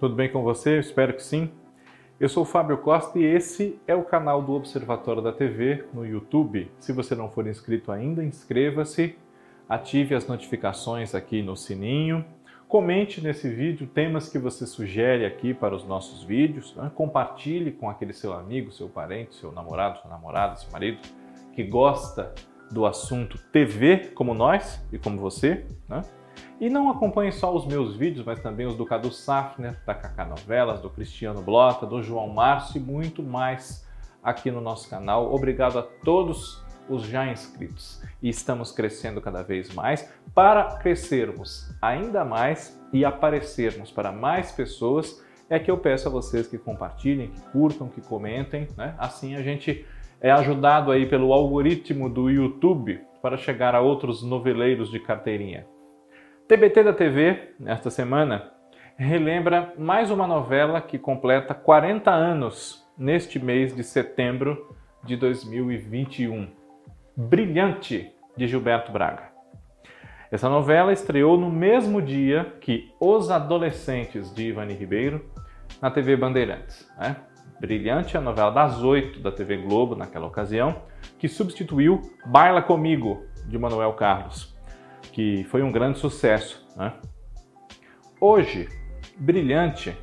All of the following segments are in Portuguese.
Tudo bem com você? Espero que sim. Eu sou o Fábio Costa e esse é o canal do Observatório da TV no YouTube. Se você não for inscrito ainda, inscreva-se, ative as notificações aqui no sininho, comente nesse vídeo temas que você sugere aqui para os nossos vídeos, né? compartilhe com aquele seu amigo, seu parente, seu namorado, sua namorada, seu marido que gosta do assunto TV como nós e como você, né? E não acompanhe só os meus vídeos, mas também os do Cadu Safner, da Kaká Novelas, do Cristiano Blota, do João Márcio e muito mais aqui no nosso canal. Obrigado a todos os já inscritos. E estamos crescendo cada vez mais. Para crescermos ainda mais e aparecermos para mais pessoas, é que eu peço a vocês que compartilhem, que curtam, que comentem, né? Assim a gente é ajudado aí pelo algoritmo do YouTube para chegar a outros noveleiros de carteirinha. TBT da TV, nesta semana, relembra mais uma novela que completa 40 anos neste mês de setembro de 2021. Brilhante, de Gilberto Braga. Essa novela estreou no mesmo dia que Os Adolescentes de Ivani Ribeiro na TV Bandeirantes. Né? Brilhante, a novela das oito da TV Globo naquela ocasião, que substituiu Baila Comigo, de Manuel Carlos que foi um grande sucesso. Né? Hoje, Brilhante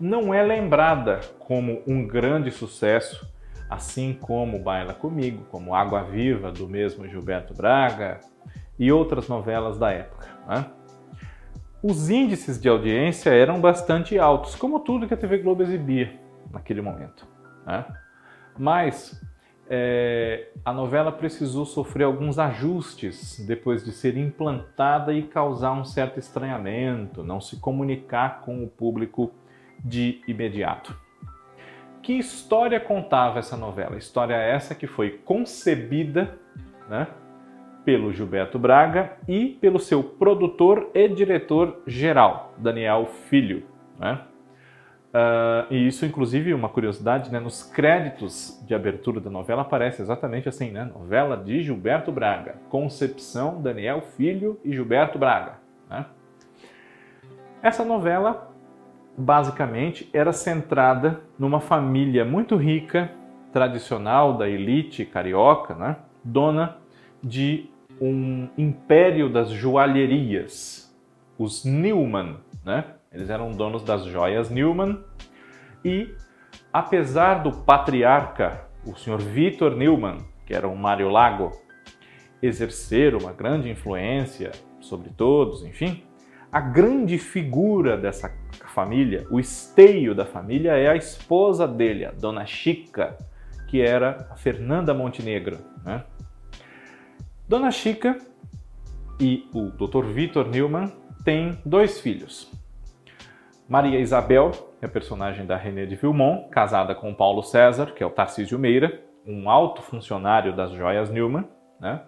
não é lembrada como um grande sucesso, assim como Baila Comigo, como Água Viva, do mesmo Gilberto Braga e outras novelas da época. Né? Os índices de audiência eram bastante altos, como tudo que a TV Globo exibia naquele momento. Né? Mas é, a novela precisou sofrer alguns ajustes depois de ser implantada e causar um certo estranhamento, não se comunicar com o público de imediato. Que história contava essa novela? História essa que foi concebida né, pelo Gilberto Braga e pelo seu produtor e diretor geral, Daniel Filho. Né? Uh, e isso, inclusive, uma curiosidade, né? Nos créditos de abertura da novela aparece exatamente assim, né? Novela de Gilberto Braga. Concepção, Daniel Filho e Gilberto Braga. Né? Essa novela, basicamente, era centrada numa família muito rica, tradicional da elite carioca, né? Dona de um império das joalherias, os Newman, né? Eles eram donos das joias Newman e, apesar do patriarca, o senhor Victor Newman, que era um Mário Lago, exercer uma grande influência sobre todos, enfim, a grande figura dessa família, o esteio da família, é a esposa dele, a Dona Chica, que era a Fernanda Montenegro. Né? Dona Chica e o Dr. Victor Newman têm dois filhos, Maria Isabel, é personagem da René de Vilmont, casada com Paulo César, que é o Tarcísio Meira, um alto funcionário das joias Newman. Né?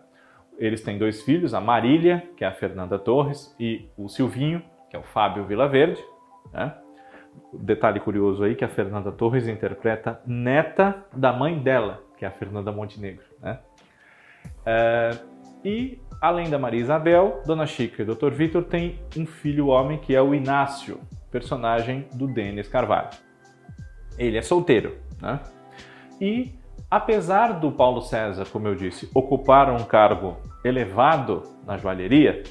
Eles têm dois filhos, a Marília, que é a Fernanda Torres, e o Silvinho, que é o Fábio Vilaverde. Né? Detalhe curioso aí que a Fernanda Torres interpreta neta da mãe dela, que é a Fernanda Montenegro. Né? É, e, além da Maria Isabel, Dona Chica e Dr. Vitor têm um filho homem que é o Inácio, personagem do Denis Carvalho. Ele é solteiro, né? E apesar do Paulo César, como eu disse, ocupar um cargo elevado na joalheria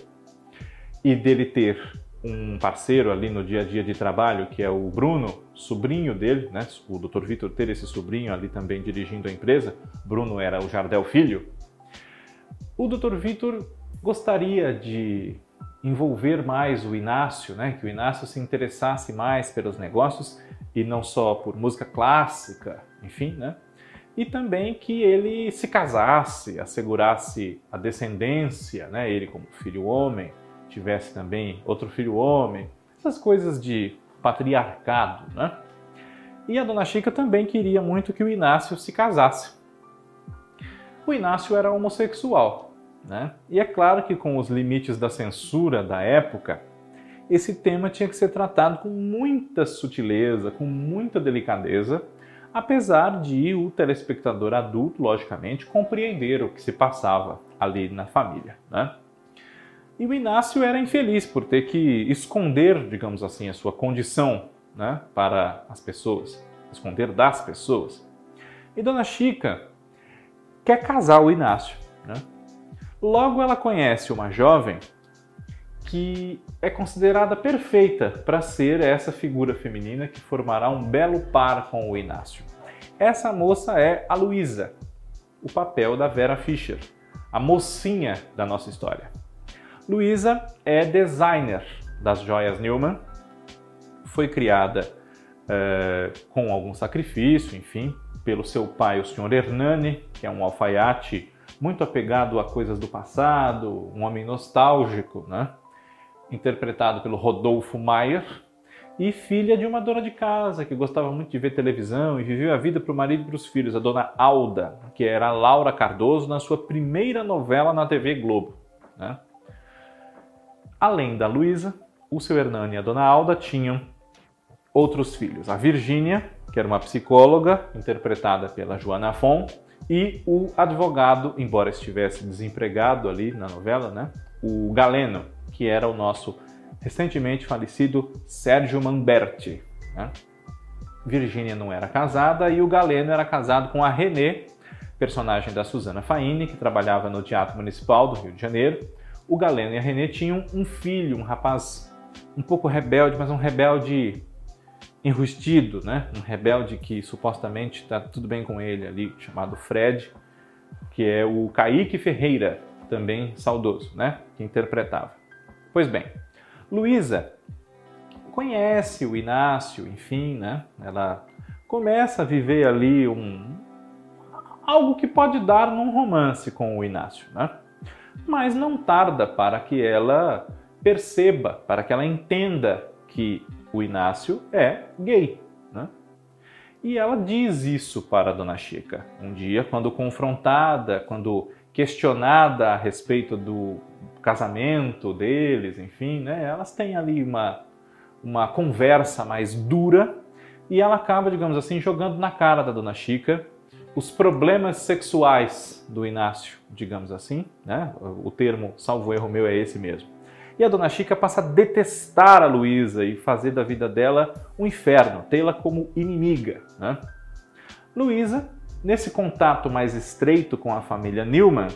e dele ter um parceiro ali no dia a dia de trabalho, que é o Bruno, sobrinho dele, né? O Dr. Vitor ter esse sobrinho ali também dirigindo a empresa. Bruno era o Jardel Filho. O Dr. Vitor gostaria de envolver mais o Inácio, né? que o Inácio se interessasse mais pelos negócios e não só por música clássica, enfim, né? E também que ele se casasse, assegurasse a descendência, né? Ele como filho homem, tivesse também outro filho homem, essas coisas de patriarcado, né? E a dona Chica também queria muito que o Inácio se casasse. O Inácio era homossexual, né? E é claro que, com os limites da censura da época, esse tema tinha que ser tratado com muita sutileza, com muita delicadeza, apesar de o telespectador adulto, logicamente, compreender o que se passava ali na família. Né? E o Inácio era infeliz por ter que esconder, digamos assim, a sua condição né, para as pessoas, esconder das pessoas. E Dona Chica quer casar o Inácio. Né? Logo ela conhece uma jovem que é considerada perfeita para ser essa figura feminina que formará um belo par com o Inácio. Essa moça é a Luísa, o papel da Vera Fischer, a mocinha da nossa história. Luísa é designer das joias Newman, foi criada é, com algum sacrifício, enfim, pelo seu pai, o Sr. Hernani, que é um alfaiate muito apegado a coisas do passado, um homem nostálgico, né? interpretado pelo Rodolfo Maier, e filha de uma dona de casa que gostava muito de ver televisão e viveu a vida para o marido e para os filhos, a dona Alda, que era Laura Cardoso na sua primeira novela na TV Globo. Né? Além da Luísa, o seu Hernani e a dona Alda tinham outros filhos, a Virgínia, que era uma psicóloga, interpretada pela Joana Fon, e o advogado, embora estivesse desempregado ali na novela, né? o Galeno, que era o nosso recentemente falecido Sérgio Mamberti. Né? Virgínia não era casada e o Galeno era casado com a Renê, personagem da Susana Faini, que trabalhava no Teatro Municipal do Rio de Janeiro. O Galeno e a Renê tinham um filho, um rapaz um pouco rebelde, mas um rebelde enrustido, né? Um rebelde que supostamente está tudo bem com ele ali, chamado Fred, que é o Kaique Ferreira, também saudoso, né? Que interpretava. Pois bem, Luísa conhece o Inácio, enfim, né? Ela começa a viver ali um algo que pode dar num romance com o Inácio, né? Mas não tarda para que ela perceba, para que ela entenda que o Inácio é gay, né? E ela diz isso para a Dona Chica. Um dia, quando confrontada, quando questionada a respeito do casamento deles, enfim, né? Elas têm ali uma, uma conversa mais dura e ela acaba, digamos assim, jogando na cara da Dona Chica os problemas sexuais do Inácio, digamos assim, né? O termo, salvo erro meu, é esse mesmo. E a Dona Chica passa a detestar a Luísa e fazer da vida dela um inferno, tê-la como inimiga, né? Luísa, nesse contato mais estreito com a família Newman,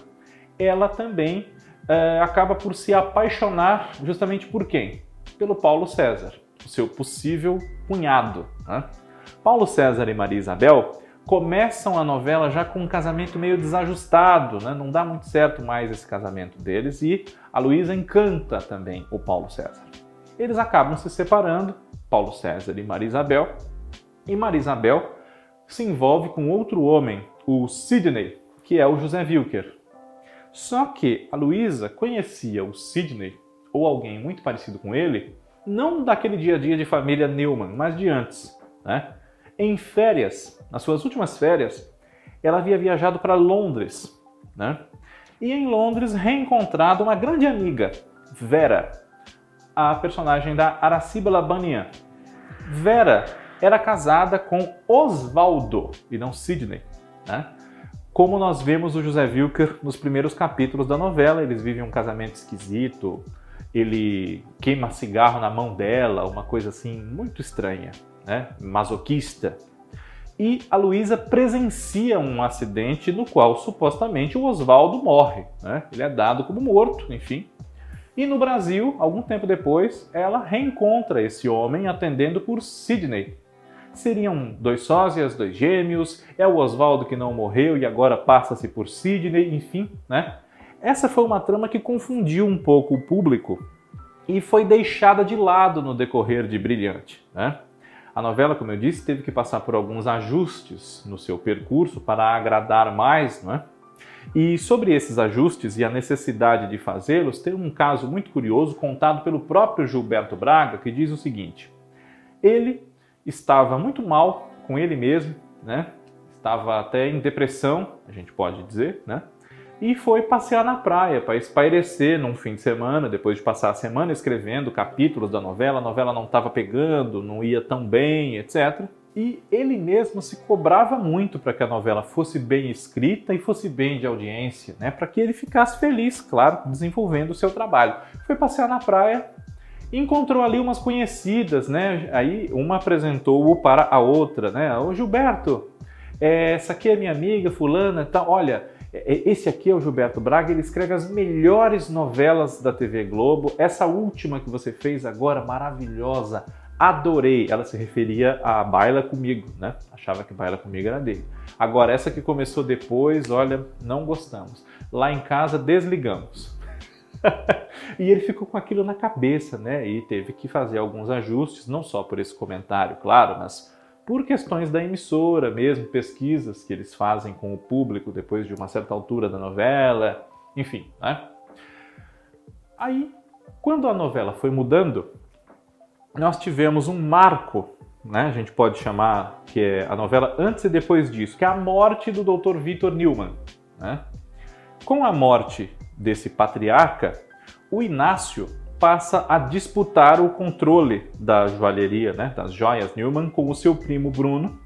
ela também é, acaba por se apaixonar justamente por quem? Pelo Paulo César, o seu possível cunhado. Né? Paulo César e Maria Isabel começam a novela já com um casamento meio desajustado, né? não dá muito certo mais esse casamento deles e a Luísa encanta também o Paulo César. Eles acabam se separando, Paulo César e Maria Isabel, e Maria Isabel se envolve com outro homem, o Sidney, que é o José Wilker, só que a Luísa conhecia o Sidney, ou alguém muito parecido com ele, não daquele dia a dia de família Newman, mas de antes. Né? Em férias, nas suas últimas férias, ela havia viajado para Londres. Né? E em Londres reencontrado uma grande amiga, Vera, a personagem da Araciba Labanian. Vera era casada com Osvaldo e não Sidney. Né? como nós vemos o José Wilker nos primeiros capítulos da novela. Eles vivem um casamento esquisito, ele queima cigarro na mão dela, uma coisa assim muito estranha, né? masoquista. E a Luísa presencia um acidente no qual supostamente o Oswaldo morre. Né? Ele é dado como morto, enfim. E no Brasil, algum tempo depois, ela reencontra esse homem atendendo por Sidney, seriam dois sósias, dois gêmeos, é o Oswaldo que não morreu e agora passa-se por Sidney, enfim, né? Essa foi uma trama que confundiu um pouco o público e foi deixada de lado no decorrer de Brilhante, né? A novela, como eu disse, teve que passar por alguns ajustes no seu percurso para agradar mais, não é? E sobre esses ajustes e a necessidade de fazê-los, tem um caso muito curioso contado pelo próprio Gilberto Braga que diz o seguinte: ele estava muito mal com ele mesmo, né? Estava até em depressão, a gente pode dizer, né? E foi passear na praia para espairecer num fim de semana, depois de passar a semana escrevendo capítulos da novela, a novela não estava pegando, não ia tão bem, etc. E ele mesmo se cobrava muito para que a novela fosse bem escrita e fosse bem de audiência, né? Para que ele ficasse feliz, claro, desenvolvendo o seu trabalho. Foi passear na praia, encontrou ali umas conhecidas, né? Aí uma apresentou-o para a outra, né? Ô Gilberto, é, essa aqui é minha amiga fulana, então, olha, esse aqui é o Gilberto Braga, ele escreve as melhores novelas da TV Globo. Essa última que você fez agora, maravilhosa, adorei. Ela se referia a Baila Comigo, né? Achava que Baila Comigo era dele. Agora, essa que começou depois, olha, não gostamos. Lá em casa, desligamos. e ele ficou com aquilo na cabeça, né? E teve que fazer alguns ajustes, não só por esse comentário, claro, mas por questões da emissora mesmo, pesquisas que eles fazem com o público depois de uma certa altura da novela, enfim, né? Aí, quando a novela foi mudando, nós tivemos um marco, né? A gente pode chamar que é a novela antes e depois disso, que é a morte do Dr. Victor Newman, né? Com a morte desse patriarca, o Inácio passa a disputar o controle da joalheria, né, das joias Newman, com o seu primo Bruno.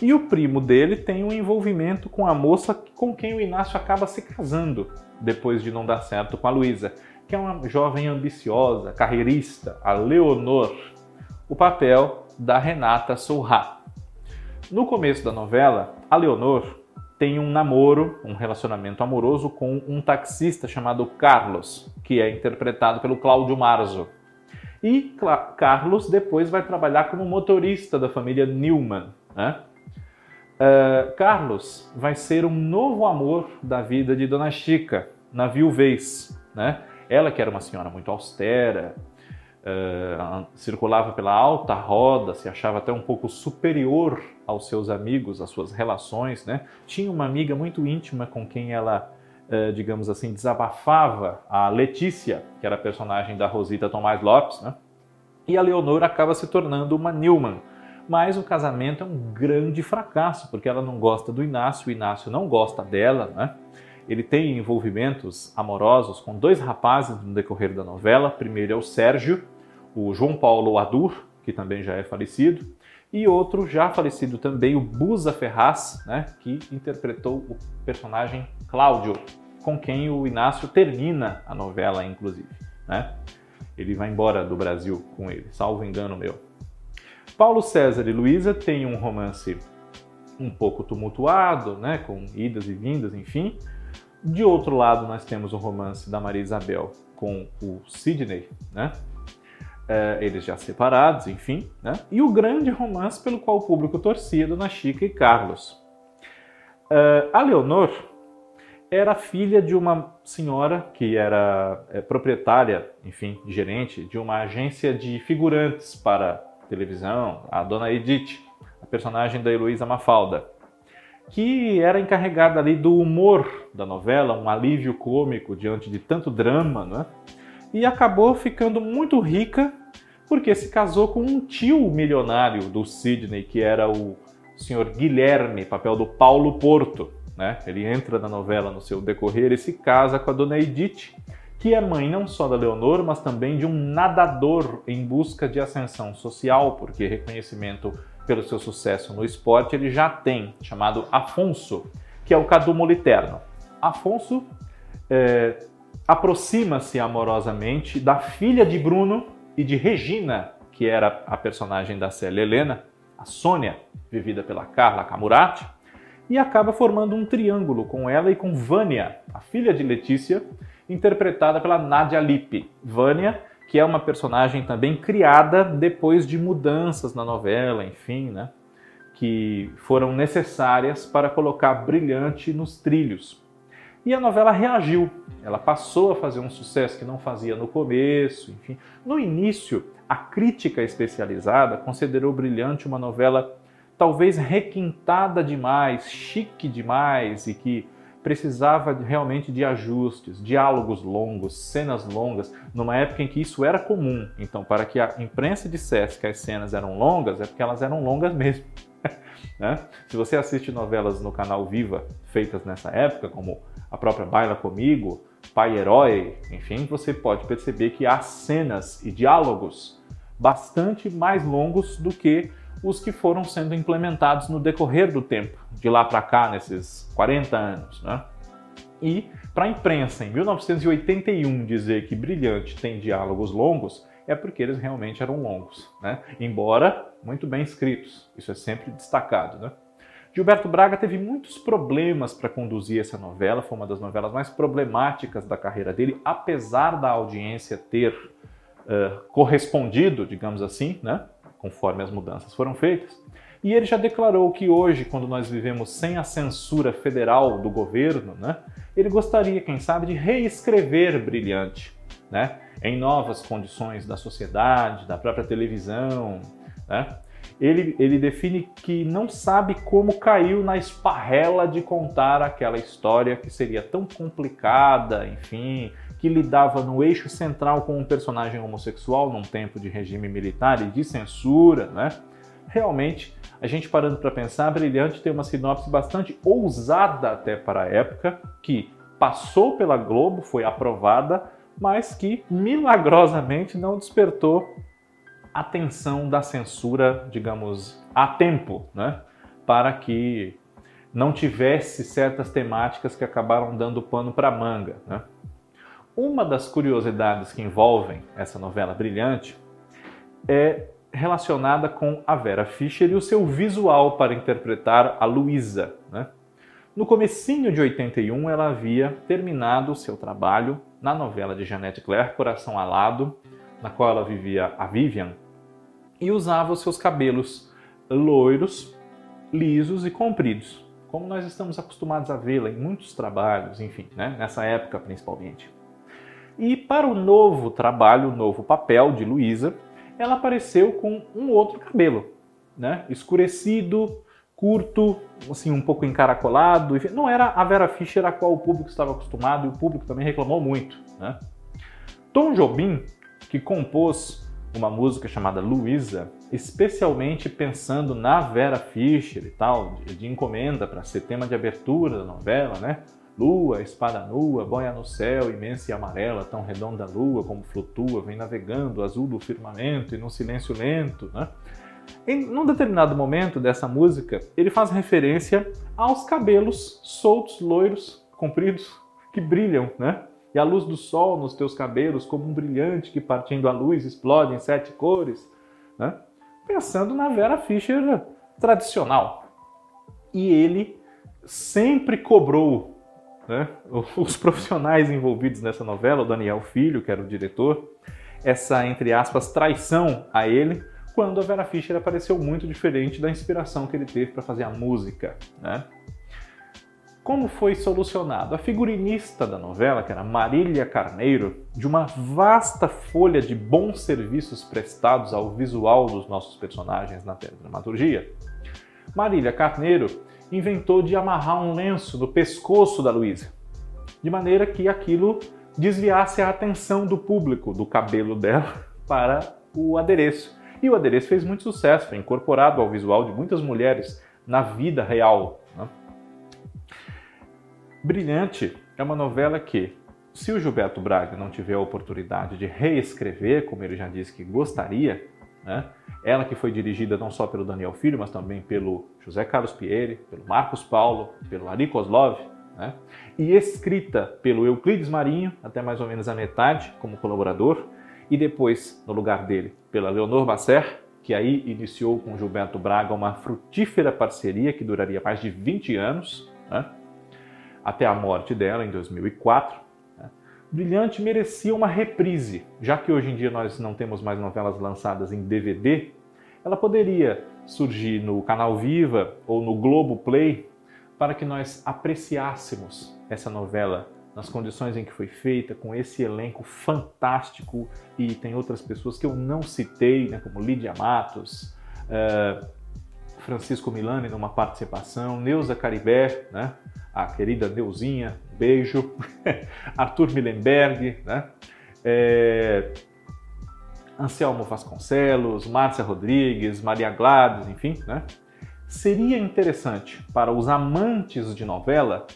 E o primo dele tem um envolvimento com a moça com quem o Inácio acaba se casando depois de não dar certo com a Luísa, que é uma jovem ambiciosa, carreirista, a Leonor, o papel da Renata Sorra. No começo da novela, a Leonor tem um namoro, um relacionamento amoroso com um taxista chamado Carlos, que é interpretado pelo Cláudio Marzo. E Carlos depois vai trabalhar como motorista da família Newman. Né? Uh, Carlos vai ser um novo amor da vida de Dona Chica, na viuvez. Né? Ela que era uma senhora muito austera, uh, circulava pela alta roda, se achava até um pouco superior aos seus amigos, às suas relações, né? Tinha uma amiga muito íntima com quem ela, uh, digamos assim, desabafava, a Letícia, que era a personagem da Rosita Tomás Lopes, né? E a Leonor acaba se tornando uma Newman. Mas o casamento é um grande fracasso, porque ela não gosta do Inácio, o Inácio não gosta dela, né? Ele tem envolvimentos amorosos com dois rapazes no decorrer da novela. Primeiro é o Sérgio, o João Paulo Adur, que também já é falecido, e outro já falecido também, o Busa Ferraz, né, que interpretou o personagem Cláudio, com quem o Inácio termina a novela, inclusive. Né? Ele vai embora do Brasil com ele, salvo engano meu. Paulo César e Luísa têm um romance um pouco tumultuado, né, com idas e vindas, enfim. De outro lado, nós temos o romance da Maria Isabel com o Sidney, né? É, eles já separados, enfim, né? e o grande romance pelo qual o público torcia Dona Chica e Carlos. É, a Leonor era filha de uma senhora que era é, proprietária, enfim, gerente de uma agência de figurantes para televisão, a Dona Edith, a personagem da Heloísa Mafalda, que era encarregada ali do humor da novela, um alívio cômico diante de tanto drama, né? E acabou ficando muito rica porque se casou com um tio milionário do Sidney, que era o senhor Guilherme, papel do Paulo Porto. Né? Ele entra na novela no seu decorrer e se casa com a dona Edith, que é mãe não só da Leonor, mas também de um nadador em busca de ascensão social, porque reconhecimento pelo seu sucesso no esporte ele já tem, chamado Afonso, que é o Cadu Moliterno. Afonso é, aproxima-se amorosamente da filha de Bruno e de Regina, que era a personagem da Célia Helena, a Sônia, vivida pela Carla Camurati, e acaba formando um triângulo com ela e com Vânia, a filha de Letícia, interpretada pela Nadia Lippe. Vânia, que é uma personagem também criada depois de mudanças na novela, enfim, né? que foram necessárias para colocar Brilhante nos trilhos. E a novela reagiu. Ela passou a fazer um sucesso que não fazia no começo, enfim. No início, a crítica especializada considerou Brilhante uma novela talvez requintada demais, chique demais e que precisava realmente de ajustes, diálogos longos, cenas longas, numa época em que isso era comum. Então, para que a imprensa dissesse que as cenas eram longas, é porque elas eram longas mesmo. né? Se você assiste novelas no canal Viva feitas nessa época, como a própria Baila Comigo, Pai Herói, enfim, você pode perceber que há cenas e diálogos bastante mais longos do que os que foram sendo implementados no decorrer do tempo, de lá para cá, nesses 40 anos. Né? E para a imprensa, em 1981, dizer que Brilhante tem diálogos longos é porque eles realmente eram longos, né? embora muito bem escritos, isso é sempre destacado. Né? Gilberto Braga teve muitos problemas para conduzir essa novela, foi uma das novelas mais problemáticas da carreira dele, apesar da audiência ter uh, correspondido, digamos assim, né? Conforme as mudanças foram feitas. E ele já declarou que hoje, quando nós vivemos sem a censura federal do governo, né, ele gostaria, quem sabe, de reescrever Brilhante, né, em novas condições da sociedade, da própria televisão. Né. Ele, ele define que não sabe como caiu na esparrela de contar aquela história que seria tão complicada, enfim, que lidava no eixo central com um personagem homossexual num tempo de regime militar e de censura, né? Realmente, a gente parando para pensar, Brilhante tem uma sinopse bastante ousada até para a época, que passou pela Globo, foi aprovada, mas que milagrosamente não despertou atenção da censura, digamos, a tempo, né? Para que não tivesse certas temáticas que acabaram dando pano para manga, né? Uma das curiosidades que envolvem essa novela brilhante é relacionada com a Vera Fischer e o seu visual para interpretar a Luísa. Né? No comecinho de 81, ela havia terminado o seu trabalho na novela de Jeanette Claire, Coração Alado, na qual ela vivia a Vivian, e usava os seus cabelos loiros, lisos e compridos, como nós estamos acostumados a vê-la em muitos trabalhos, enfim, né? nessa época principalmente. E para o novo trabalho, o novo papel de Luísa, ela apareceu com um outro cabelo, né? Escurecido, curto, assim um pouco encaracolado. Não era a Vera Fischer a qual o público estava acostumado e o público também reclamou muito, né? Tom Jobim, que compôs uma música chamada Luísa, especialmente pensando na Vera Fischer e tal, de, de encomenda para ser tema de abertura da novela, né? Lua, espada nua, boia no céu, imensa e amarela, tão redonda a lua como flutua, vem navegando, azul do firmamento e num silêncio lento, né? Em um determinado momento dessa música, ele faz referência aos cabelos soltos, loiros, compridos, que brilham, né? E a luz do sol nos teus cabelos, como um brilhante que partindo a luz explode em sete cores, né? Pensando na Vera Fischer tradicional. E ele sempre cobrou né? Os profissionais envolvidos nessa novela, o Daniel Filho, que era o diretor, essa, entre aspas, traição a ele, quando a Vera Fischer apareceu muito diferente da inspiração que ele teve para fazer a música. Né? Como foi solucionado? A figurinista da novela, que era Marília Carneiro, de uma vasta folha de bons serviços prestados ao visual dos nossos personagens na dramaturgia, Marília Carneiro inventou de amarrar um lenço no pescoço da Luísa, de maneira que aquilo desviasse a atenção do público do cabelo dela para o adereço. E o adereço fez muito sucesso, foi incorporado ao visual de muitas mulheres na vida real. Né? Brilhante é uma novela que, se o Gilberto Braga não tiver a oportunidade de reescrever, como ele já disse que gostaria, né? Ela que foi dirigida não só pelo Daniel Filho, mas também pelo José Carlos Pieri, pelo Marcos Paulo, pelo Ari Kozlov, né? e escrita pelo Euclides Marinho, até mais ou menos a metade, como colaborador, e depois, no lugar dele, pela Leonor Basser, que aí iniciou com Gilberto Braga uma frutífera parceria que duraria mais de 20 anos, né? até a morte dela em 2004. Brilhante merecia uma reprise, já que hoje em dia nós não temos mais novelas lançadas em DVD, ela poderia surgir no canal Viva ou no Globo Play para que nós apreciássemos essa novela nas condições em que foi feita, com esse elenco fantástico e tem outras pessoas que eu não citei, né, como Lídia Matos, uh, Francisco Milani numa participação, Neuza Caribé, né, a querida Neuzinha, beijo, Arthur Millenberg, né? É, Anselmo Vasconcelos, Márcia Rodrigues, Maria Gladys, enfim, né? Seria interessante para os amantes de novela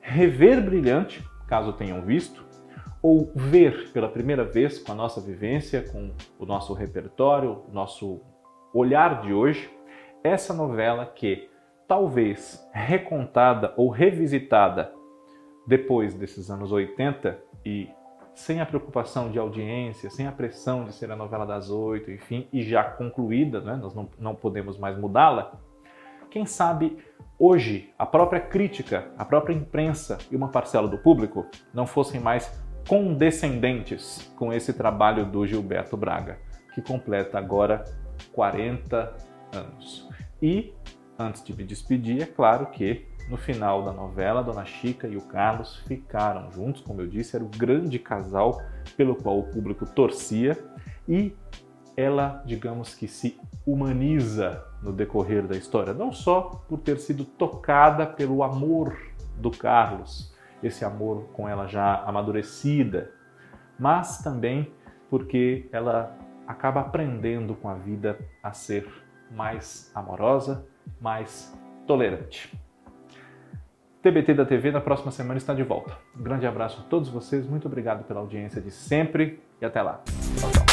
rever Brilhante, caso tenham visto, ou ver pela primeira vez com a nossa vivência, com o nosso repertório, o nosso olhar de hoje, essa novela que, talvez recontada ou revisitada depois desses anos 80 e sem a preocupação de audiência, sem a pressão de ser a novela das oito, enfim, e já concluída, né? nós não, não podemos mais mudá-la, quem sabe hoje a própria crítica, a própria imprensa e uma parcela do público não fossem mais condescendentes com esse trabalho do Gilberto Braga, que completa agora 40 anos. E, antes de me despedir, é claro que no final da novela, Dona Chica e o Carlos ficaram juntos, como eu disse, era o grande casal pelo qual o público torcia e ela, digamos que se humaniza no decorrer da história, não só por ter sido tocada pelo amor do Carlos, esse amor com ela já amadurecida, mas também porque ela acaba aprendendo com a vida a ser mais amorosa, mais tolerante. TBT da TV na próxima semana está de volta. Um grande abraço a todos vocês, muito obrigado pela audiência de sempre e até lá. Tchau, tchau.